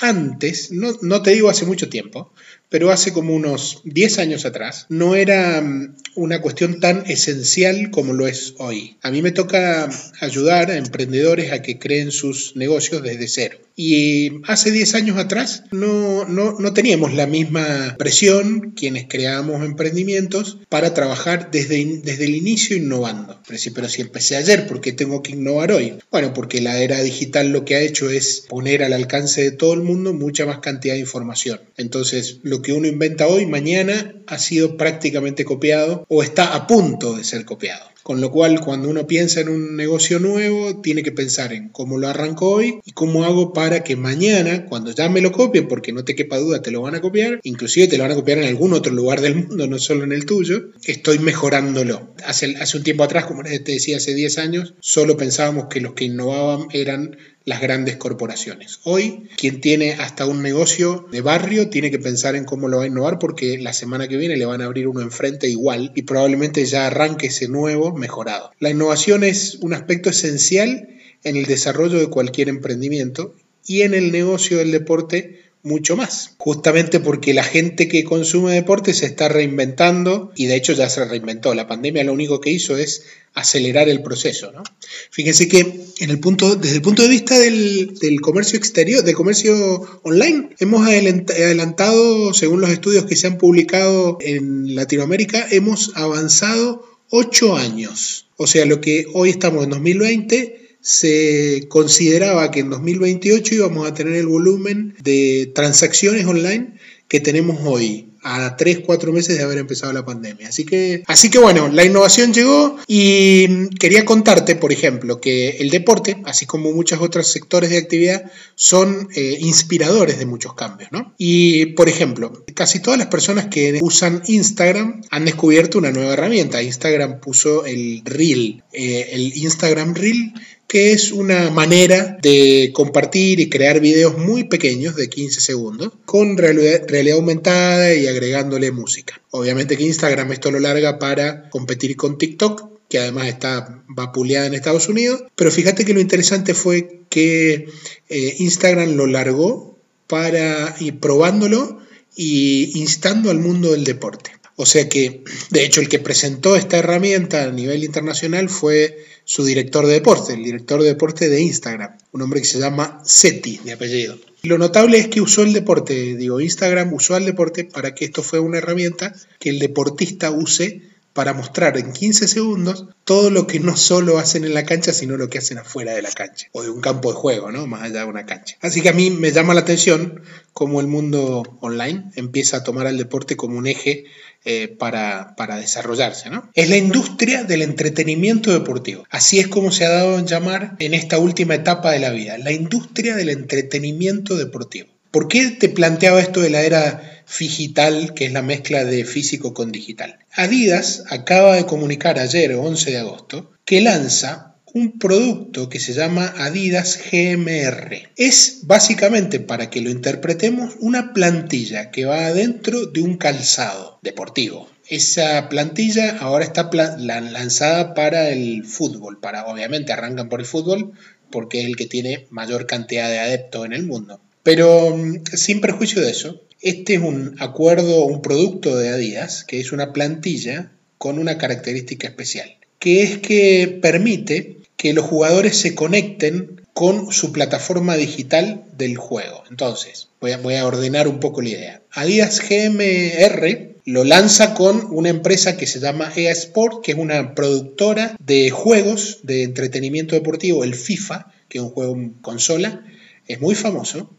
antes, no, no, te digo hace mucho tiempo, pero hace como unos 10 años atrás, no era mm, una cuestión tan esencial como lo es hoy. A mí me toca ayudar a emprendedores a que creen sus negocios desde cero. Y hace 10 años atrás no, no, no teníamos la misma presión quienes creamos emprendimientos para trabajar desde, desde el inicio innovando. Pero si empecé ayer, ¿por qué tengo que innovar hoy? Bueno, porque la era digital lo que ha hecho es poner al alcance de todo el mundo mucha más cantidad de información. Entonces, lo que uno inventa hoy, mañana ha sido prácticamente copiado o está a punto de ser copiado. Con lo cual, cuando uno piensa en un negocio nuevo, tiene que pensar en cómo lo arranco hoy y cómo hago para que mañana, cuando ya me lo copien, porque no te quepa duda, te lo van a copiar, inclusive te lo van a copiar en algún otro lugar del mundo, no solo en el tuyo, estoy mejorándolo. Hace, hace un tiempo atrás, como te decía, hace 10 años, solo pensábamos que los que innovaban eran las grandes corporaciones. Hoy, quien tiene hasta un negocio de barrio tiene que pensar en cómo lo va a innovar porque la semana que viene le van a abrir uno enfrente igual y probablemente ya arranque ese nuevo mejorado. La innovación es un aspecto esencial en el desarrollo de cualquier emprendimiento y en el negocio del deporte mucho más. Justamente porque la gente que consume deporte se está reinventando y de hecho ya se reinventó. La pandemia lo único que hizo es acelerar el proceso. Fíjense que en el punto, desde el punto de vista del, comercio exterior, del comercio online, hemos adelantado, según los estudios que se han publicado en Latinoamérica, hemos avanzado ocho años. O sea, lo que hoy estamos en 2020 se consideraba que en 2028 íbamos a tener el volumen de transacciones online que tenemos hoy a 3, 4 meses de haber empezado la pandemia. Así que, así que bueno, la innovación llegó y quería contarte, por ejemplo, que el deporte, así como muchos otros sectores de actividad, son eh, inspiradores de muchos cambios. ¿no? Y, por ejemplo, casi todas las personas que usan Instagram han descubierto una nueva herramienta. Instagram puso el Reel, eh, el Instagram Reel que es una manera de compartir y crear videos muy pequeñños de 15 segundos con realidad, aumentada y agregándole música. Obviamente que Instagram esto lo larga para competir con TikTok, que además está vapuleada en Estados Unidos, pero fíjate que lo interesante fue que eh, Instagram lo largó para ir probándolo y instando al mundo del deporte. O sea que, de hecho, el que presentó esta herramienta a nivel internacional fue su director de deporte, el director de deporte de Instagram, un hombre que se llama Seti de apellido. lo notable es que usó el deporte, digo, Instagram usó el deporte para que esto fuera una herramienta que el deportista use para mostrar en 15 segundos todo lo que no solo hacen en la cancha, sino lo que hacen afuera de la cancha, o de un campo de juego, ¿no? Más allá de una cancha. Así que a mí me llama la atención cómo el mundo online empieza a tomar al deporte como un eje eh, para, para, desarrollarse. ¿no? Es la industria del entretenimiento deportivo. Así es como se ha dado en llamar en esta última etapa de la vida, la industria del entretenimiento deportivo. ¿Por qué te planteaba esto de la era digital, que es la mezcla de físico con digital? Adidas acaba de comunicar ayer, 11 de agosto, que lanza un producto que se llama Adidas GMR. Es básicamente, para que lo interpretemos, una plantilla que va adentro de un calzado deportivo. Esa plantilla ahora está lanzada para el fútbol, para obviamente arrancan por el fútbol porque es el que tiene mayor cantidad de adeptos en el mundo. Pero mm, sin perjuicio de eso, este es un acuerdo, un producto de Adidas, que es una plantilla con una característica especial, que es que permite que los jugadores se conecten con su plataforma digital del juego. Entonces, voy a, ordenar un poco la idea. Adidas GMR lo lanza con una empresa que se llama EA Sport, que es una productora de juegos de entretenimiento deportivo, el FIFA, que es un juego consola, es muy famoso,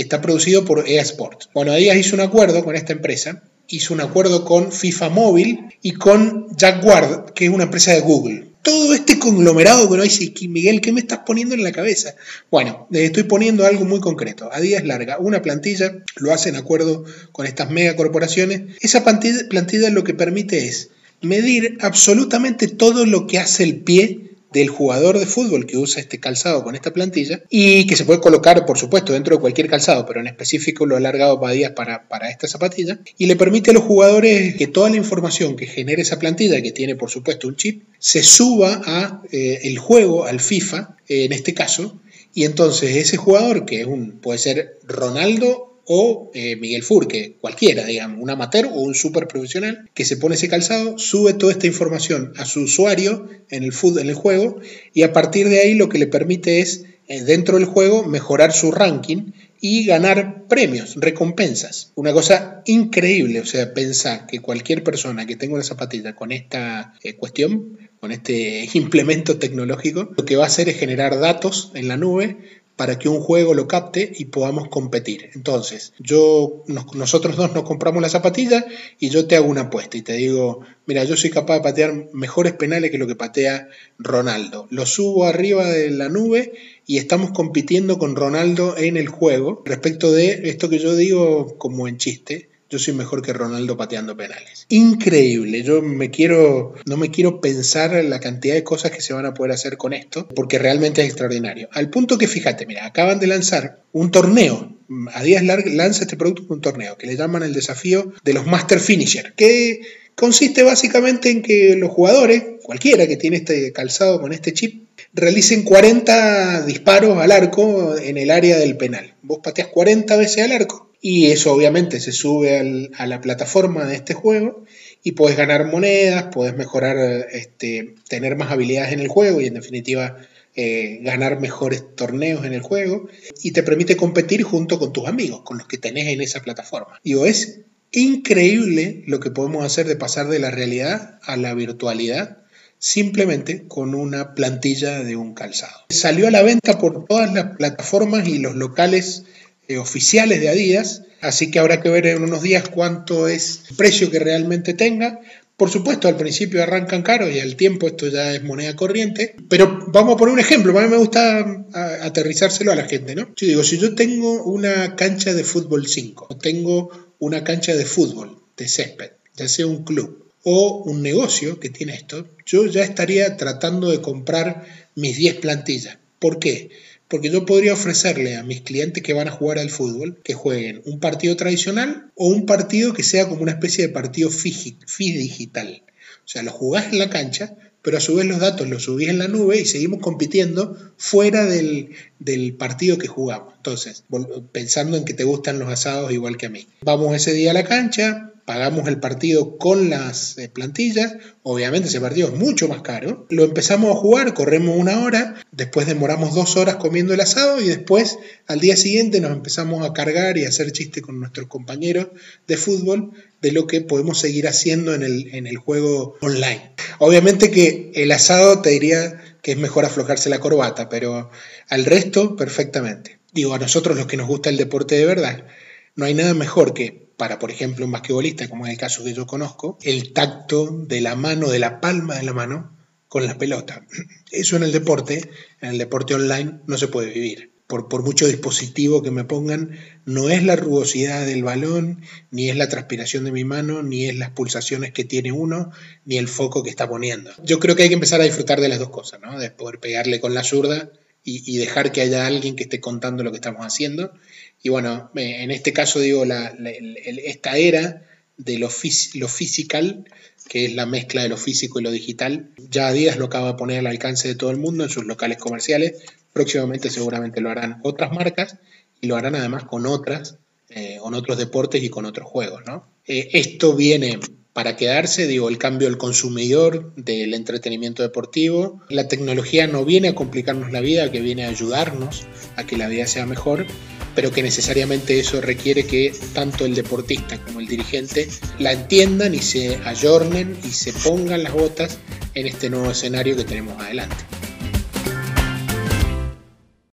está producido por EA Sport. Bueno, Adidas hizo un acuerdo con esta empresa, hizo un acuerdo con FIFA Móvil y con Jaguar, que es una empresa de Google. todo este conglomerado que no dice, Miguel, ¿qué me estás poniendo en la cabeza? Bueno, estoy poniendo algo muy concreto. A días larga, una plantilla, lo hacen en acuerdo con estas megacorporaciones. Esa plantilla, plantilla lo que permite es medir absolutamente todo lo que hace el pie del jugador de fútbol que usa este calzado con esta plantilla y que se puede colocar, por supuesto, dentro de cualquier calzado, pero en específico lo ha alargado para, para esta zapatilla y le permite a los jugadores que toda la información que genere esa plantilla, que tiene por supuesto un chip, se suba a eh, el juego, al FIFA, en este caso, y entonces ese jugador, que es un, puede ser Ronaldo o eh, Miguel Furque, cualquiera, digamos, un amateur o un super profesional que se pone ese calzado, sube toda esta información a su usuario en el, en el juego y a partir de ahí lo que le permite es, eh, dentro del juego, mejorar su ranking y ganar premios, recompensas. Una cosa increíble, o sea, pensar que cualquier persona que tenga una zapatilla con esta eh, cuestión, con este implemento tecnológico, lo que va a hacer es generar datos en la nube para que un juego lo capte y podamos competir. Entonces, yo, nosotros dos nos compramos la zapatilla y yo te hago una apuesta y te digo, mira, yo soy capaz de patear mejores penales que lo que patea Ronaldo. Lo subo arriba de la nube y estamos compitiendo con Ronaldo en el juego respecto de esto que yo digo como en chiste, yo soy mejor que Ronaldo pateando penales. Increíble, yo me quiero, no me quiero pensar en la cantidad de cosas que se van a poder hacer con esto, porque realmente es extraordinario. Al punto que fíjate, mira, acaban de lanzar un torneo. A días lanza este producto un torneo que le llaman el desafío de los Master Finisher, que consiste básicamente en que los jugadores, cualquiera que tiene este calzado con este chip, realicen 40 disparos al arco en el área del penal. Vos pateas 40 veces al arco y eso obviamente se sube a la plataforma de este juego y puedes ganar monedas, puedes mejorar, este, tener más habilidades en el juego y en definitiva eh, ganar mejores torneos en el juego y te permite competir junto con tus amigos, con los que tenés en esa plataforma. Digo, es increíble lo que podemos hacer de pasar de la realidad a la virtualidad simplemente con una plantilla de un calzado. Salió a la venta por todas las plataformas y los locales eh, oficiales de Adidas, así que habrá que ver en unos días cuánto es el precio que realmente tenga. Por supuesto, al principio arrancan caros y al tiempo esto ya es moneda corriente, pero vamos a poner un ejemplo, a mí me gusta aterrizárselo a la gente, ¿no? Yo digo, si yo tengo una cancha de fútbol 5, o tengo una cancha de fútbol de césped, ya sea un club o un negocio que tiene esto, yo ya estaría tratando de comprar mis 10 plantillas. ¿Por qué? Porque yo podría ofrecerle a mis clientes que van a jugar al fútbol que jueguen un partido tradicional o un partido que sea como una especie de partido digital. O sea, lo jugás en la cancha, pero a su vez los datos los subís en la nube y seguimos compitiendo fuera del, del, partido que jugamos. Entonces, pensando en que te gustan los asados igual que a mí. Vamos ese día a la cancha, pagamos el partido con las eh, plantillas, obviamente ese partido es mucho más caro, lo empezamos a jugar, corremos una hora, después demoramos dos horas comiendo el asado y después al día siguiente nos empezamos a cargar y a hacer chistes con nuestros compañeros de fútbol de lo que podemos seguir haciendo en el, en el juego online. Obviamente que el asado te diría que es mejor aflojarse la corbata, pero al resto perfectamente. Digo, a nosotros los que nos gusta el deporte de verdad, no hay nada mejor que para, por ejemplo, un basquetbolista, como es el caso que yo conozco, el tacto de la mano, de la palma de la mano con la pelota. Eso en el deporte, en el deporte online, no se puede vivir. Por, por, mucho dispositivo que me pongan, no es la rugosidad del balón, ni es la transpiración de mi mano, ni es las pulsaciones que tiene uno, ni el foco que está poniendo. Yo creo que hay que empezar a disfrutar de las dos cosas, ¿no? De poder pegarle con la zurda y, dejar que haya alguien que esté contando lo que estamos haciendo. Y bueno, en este caso digo, la, esta era de lo, lo physical, que es la mezcla de lo físico y lo digital, ya Díaz lo acaba de poner al alcance de todo el mundo en sus locales comerciales. Próximamente seguramente lo harán otras marcas y lo harán además con otras, eh, con otros deportes y con otros juegos. ¿no? Eh, esto viene para quedarse, digo, el cambio del consumidor, del entretenimiento deportivo. La tecnología no viene a complicarnos la vida, que viene a ayudarnos a que la vida sea mejor, pero que necesariamente eso requiere que tanto el deportista como el dirigente la entiendan y se ayornen y se pongan las botas en este nuevo escenario que tenemos adelante.